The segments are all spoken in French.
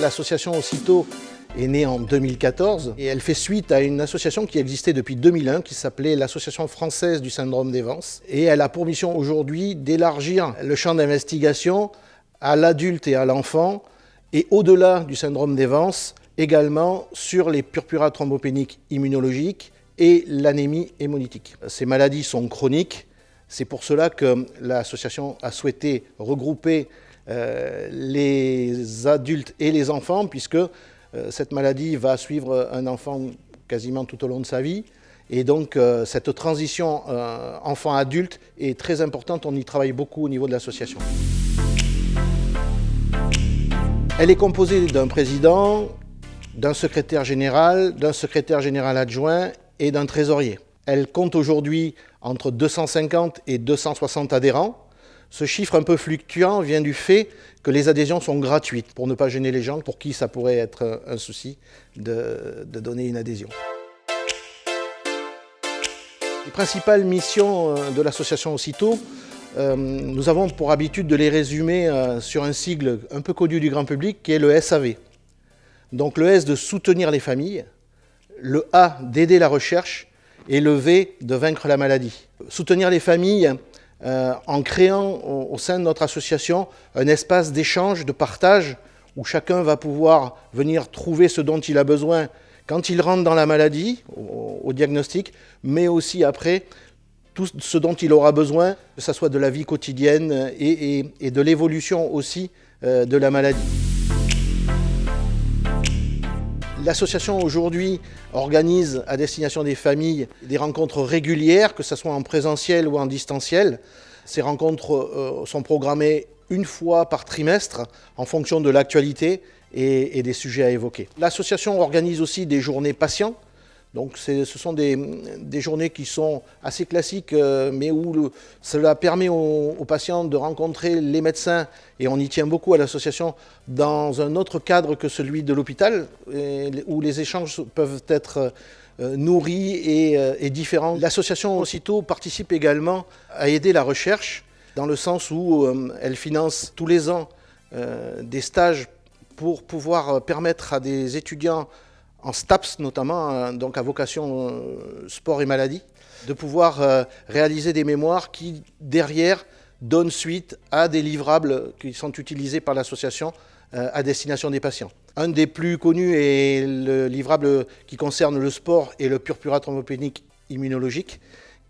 L'association Aussitôt est née en 2014 et elle fait suite à une association qui existait depuis 2001 qui s'appelait l'Association française du syndrome d'Evans et elle a pour mission aujourd'hui d'élargir le champ d'investigation à l'adulte et à l'enfant et au-delà du syndrome d'Evans également sur les purpura thrombopéniques immunologiques et l'anémie hémolytique. Ces maladies sont chroniques, c'est pour cela que l'association a souhaité regrouper les adultes et les enfants, puisque euh, cette maladie va suivre un enfant quasiment tout au long de sa vie. Et donc euh, cette transition enfant-adulte est très importante, on y travaille beaucoup au niveau de l'association. Elle est composée d'un président, d'un secrétaire général, d'un secrétaire général adjoint et d'un trésorier. Elle compte aujourd'hui entre 250 et 260 adhérents. Ce chiffre un peu fluctuant vient du fait que les adhésions sont gratuites pour ne pas gêner les gens pour qui ça pourrait être un souci de, donner une adhésion. Les principales missions euh, de l'association Aussitôt, euh, nous avons pour habitude de les résumer euh, sur un sigle un peu connu du grand public qui est le SAV. Donc le S de soutenir les familles, le A d'aider la recherche et le V de vaincre la maladie. Soutenir les familles euh, en créant au, sein de notre association un espace d'échange, de partage, où chacun va pouvoir venir trouver ce dont il a besoin quand il rentre dans la maladie, au, diagnostic, mais aussi après tout ce dont il aura besoin, que ce soit de la vie quotidienne et, de l'évolution aussi euh, de la maladie. L'association aujourd'hui organise à destination des familles des rencontres régulières, que ce soit en présentiel ou en distanciel. Ces rencontres euh, sont programmées une fois par trimestre en fonction de l'actualité et, des sujets à évoquer. L'association organise aussi des journées patients donc ce sont des, journées qui sont assez classiques, euh, mais où cela permet aux, patients de rencontrer les médecins, et on y tient beaucoup à l'association, dans un autre cadre que celui de l'hôpital, où les échanges peuvent être euh, nourris et, euh, et différents. L'association aussitôt participe également à aider la recherche, dans le sens où elle finance tous les ans des stages pour pouvoir permettre à des étudiants en STAPS notamment, euh, donc à vocation euh, sport et maladie, de pouvoir euh, réaliser des mémoires qui, derrière, donnent suite à des livrables qui sont utilisés par l'association à destination des patients. Un des plus connus est le livrable qui concerne le sport et le purpura thrombopénique immunologique,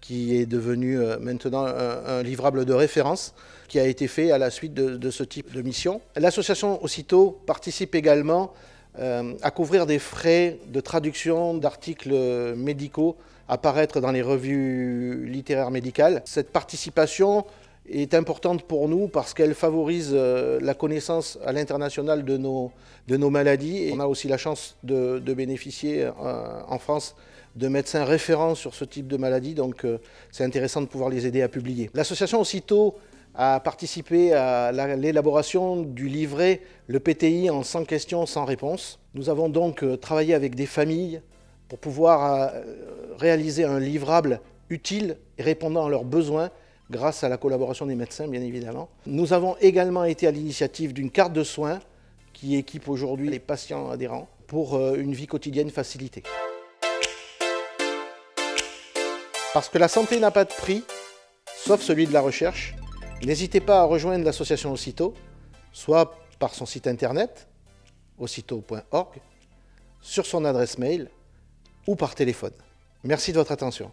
qui est devenu maintenant un, livrable de référence qui a été fait à la suite de, ce type de mission. L'association aussitôt participe également euh, à couvrir des frais de traduction d'articles médicaux à paraître dans les revues littéraires médicales. Cette participation est importante pour nous parce qu'elle favorise euh, la connaissance à l'international de nos, de nos maladies. Et on a aussi la chance de, bénéficier euh, en France de médecins référents sur ce type de maladie, donc c'est intéressant de pouvoir les aider à publier. L'association aussitôt a participé à l'élaboration du livret Le PTI en 100 questions, sans réponse. Nous avons donc euh, travaillé avec des familles pour pouvoir euh, réaliser un livrable utile et répondant à leurs besoins grâce à la collaboration des médecins, bien évidemment. Nous avons également été à l'initiative d'une carte de soins qui équipe aujourd'hui les patients adhérents pour euh, une vie quotidienne facilitée. Parce que la santé n'a pas de prix, sauf celui de la recherche, N'hésitez pas à rejoindre l'association Aussitôt, soit par son site internet, aussitôt.org, sur son adresse mail ou par téléphone. Merci de votre attention.